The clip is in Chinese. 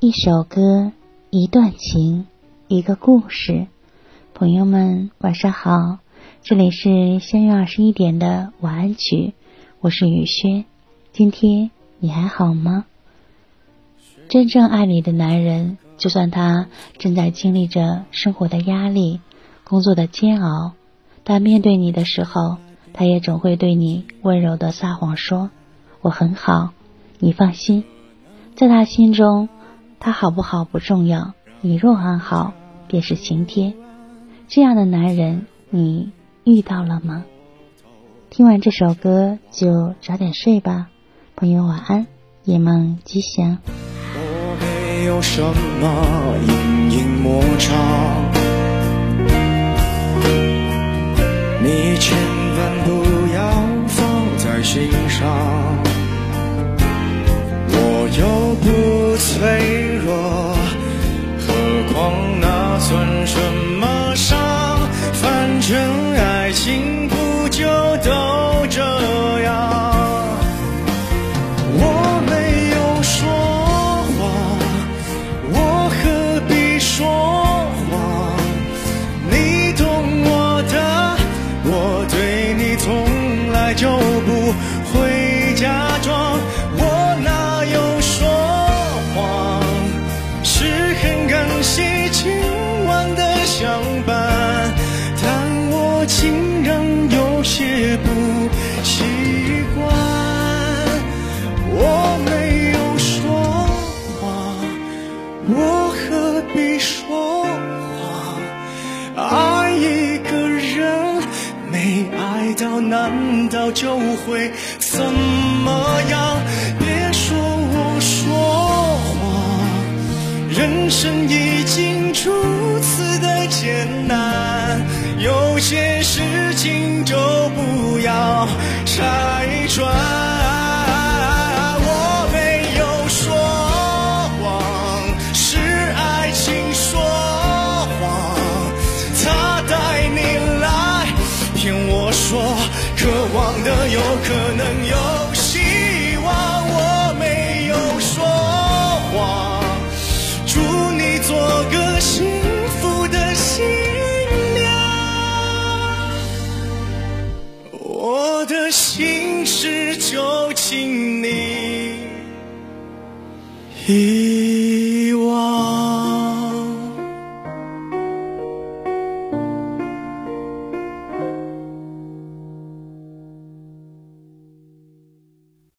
一首歌，一段情，一个故事。朋友们，晚上好，这里是相约二十一点的晚安曲，我是雨轩。今天你还好吗？真正爱你的男人，就算他正在经历着生活的压力、工作的煎熬，但面对你的时候，他也总会对你温柔的撒谎说：“我很好，你放心。”在他心中，他好不好不重要，你若安好，便是晴天。这样的男人，你遇到了吗？听完这首歌就早点睡吧，朋友晚安，夜梦吉祥。我何必说谎？爱一个人没爱到，难道就会怎么样？别说我说谎，人生已经如此的艰难，有些事情就不要拆穿。渴望的有可能有希望。我没有说谎，祝你做个幸福的新娘。我的心事就请你一